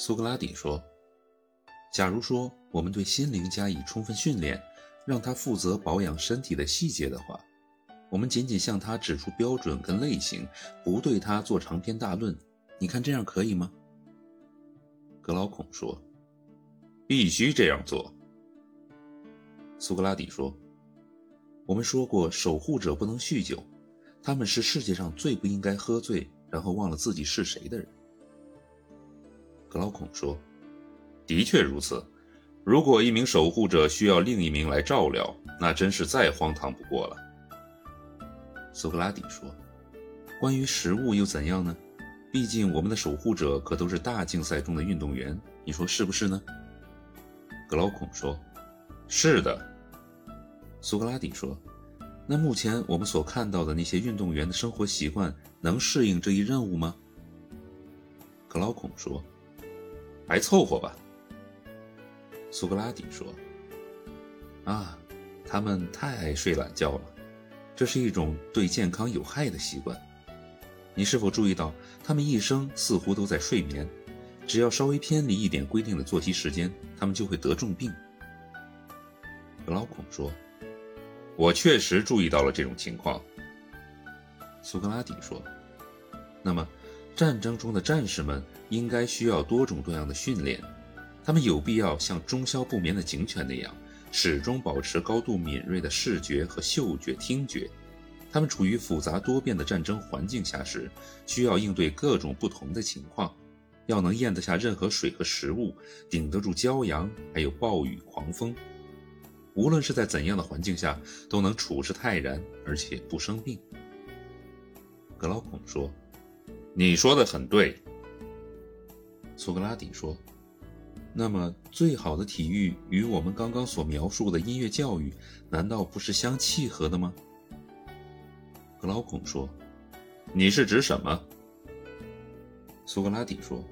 苏格拉底说：“假如说我们对心灵加以充分训练，让他负责保养身体的细节的话，我们仅仅向他指出标准跟类型，不对他做长篇大论，你看这样可以吗？”格劳孔说：“必须这样做。”苏格拉底说：“我们说过，守护者不能酗酒，他们是世界上最不应该喝醉，然后忘了自己是谁的人。”格劳孔说：“的确如此。如果一名守护者需要另一名来照料，那真是再荒唐不过了。”苏格拉底说：“关于食物又怎样呢？毕竟我们的守护者可都是大竞赛中的运动员，你说是不是呢？”格劳孔说。是的，苏格拉底说：“那目前我们所看到的那些运动员的生活习惯，能适应这一任务吗？”格劳孔说：“还凑合吧。”苏格拉底说：“啊，他们太爱睡懒觉了，这是一种对健康有害的习惯。你是否注意到，他们一生似乎都在睡眠，只要稍微偏离一点规定的作息时间，他们就会得重病。”格劳孔说：“我确实注意到了这种情况。”苏格拉底说：“那么，战争中的战士们应该需要多种多样的训练，他们有必要像中宵不眠的警犬那样，始终保持高度敏锐的视觉和嗅觉、听觉。他们处于复杂多变的战争环境下时，需要应对各种不同的情况，要能咽得下任何水和食物，顶得住骄阳，还有暴雨、狂风。”无论是在怎样的环境下，都能处之泰然，而且不生病。格劳孔说：“你说的很对。”苏格拉底说：“那么，最好的体育与我们刚刚所描述的音乐教育，难道不是相契合的吗？”格劳孔说：“你是指什么？”苏格拉底说：“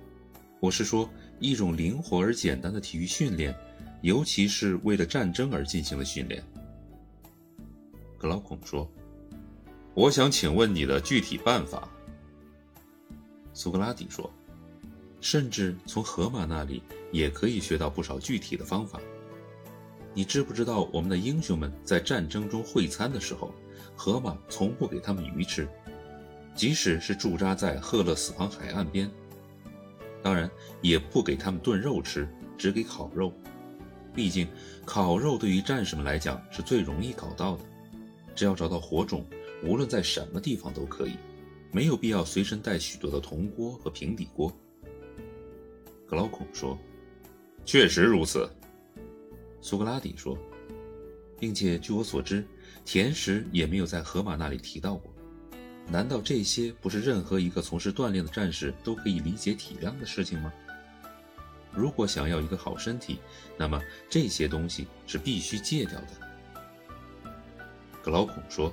我是说一种灵活而简单的体育训练。”尤其是为了战争而进行的训练，格劳孔说：“我想请问你的具体办法。”苏格拉底说：“甚至从河马那里也可以学到不少具体的方法。你知不知道，我们的英雄们在战争中会餐的时候，河马从不给他们鱼吃，即使是驻扎在赫勒斯旁海岸边，当然也不给他们炖肉吃，只给烤肉。”毕竟，烤肉对于战士们来讲是最容易搞到的，只要找到火种，无论在什么地方都可以，没有必要随身带许多的铜锅和平底锅。格劳孔说：“确实如此。”苏格拉底说：“并且据我所知，甜食也没有在荷马那里提到过。难道这些不是任何一个从事锻炼的战士都可以理解体谅的事情吗？”如果想要一个好身体，那么这些东西是必须戒掉的。格劳孔说：“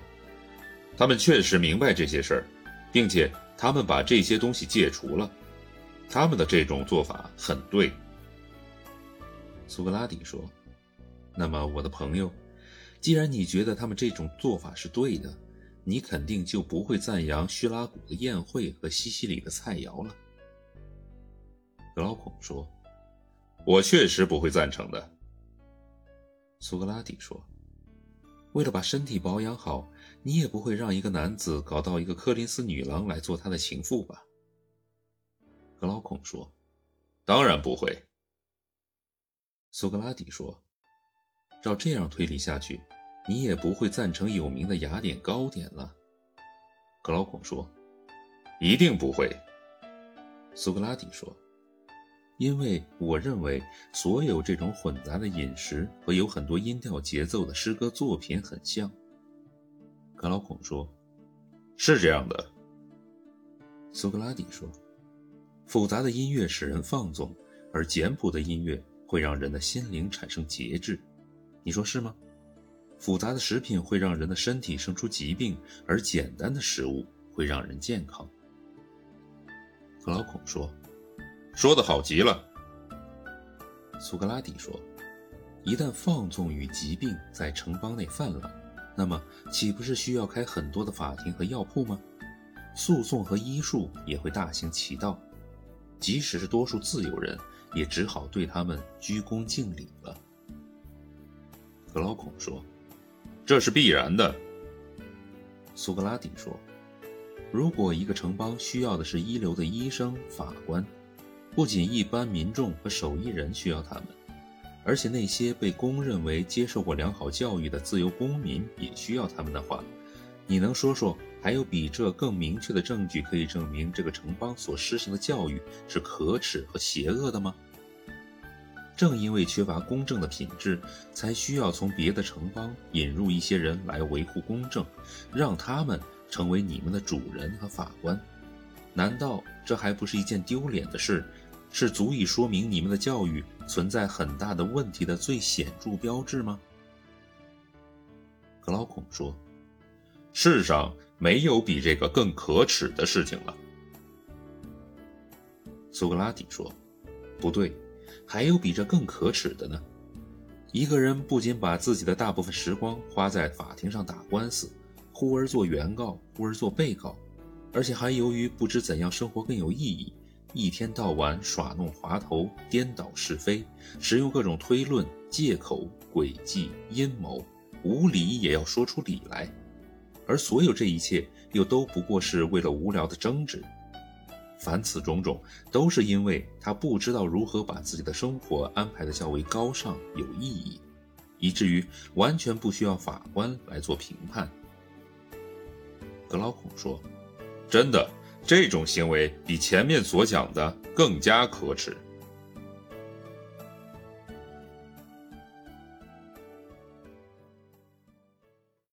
他们确实明白这些事儿，并且他们把这些东西戒除了。他们的这种做法很对。”苏格拉底说：“那么，我的朋友，既然你觉得他们这种做法是对的，你肯定就不会赞扬叙拉古的宴会和西西里的菜肴了。”格劳孔说。我确实不会赞成的，苏格拉底说：“为了把身体保养好，你也不会让一个男子搞到一个柯林斯女郎来做他的情妇吧？”格劳孔说：“当然不会。”苏格拉底说：“照这样推理下去，你也不会赞成有名的雅典糕点了。”格劳孔说：“一定不会。”苏格拉底说。因为我认为，所有这种混杂的饮食和有很多音调节奏的诗歌作品很像。格劳孔说：“是这样的。”苏格拉底说：“复杂的音乐使人放纵，而简朴的音乐会让人的心灵产生节制。你说是吗？复杂的食品会让人的身体生出疾病，而简单的食物会让人健康。”克劳孔说。说的好极了，苏格拉底说：“一旦放纵与疾病在城邦内泛滥，那么岂不是需要开很多的法庭和药铺吗？诉讼和医术也会大行其道。即使是多数自由人，也只好对他们鞠躬敬礼了。格劳孔说：“这是必然的。”苏格拉底说：“如果一个城邦需要的是一流的医生、法官，不仅一般民众和手艺人需要他们，而且那些被公认为接受过良好教育的自由公民也需要他们的话，你能说说还有比这更明确的证据可以证明这个城邦所施行的教育是可耻和邪恶的吗？正因为缺乏公正的品质，才需要从别的城邦引入一些人来维护公正，让他们成为你们的主人和法官。难道这还不是一件丢脸的事？是足以说明你们的教育存在很大的问题的最显著标志吗？格劳孔说：“世上没有比这个更可耻的事情了。”苏格拉底说：“不对，还有比这更可耻的呢。一个人不仅把自己的大部分时光花在法庭上打官司，忽而做原告，忽而做被告，而且还由于不知怎样生活更有意义。”一天到晚耍弄滑头，颠倒是非，使用各种推论、借口、诡计、阴谋，无理也要说出理来，而所有这一切又都不过是为了无聊的争执。凡此种种，都是因为他不知道如何把自己的生活安排的较为高尚有意义，以至于完全不需要法官来做评判。格劳孔说：“真的。”这种行为比前面所讲的更加可耻。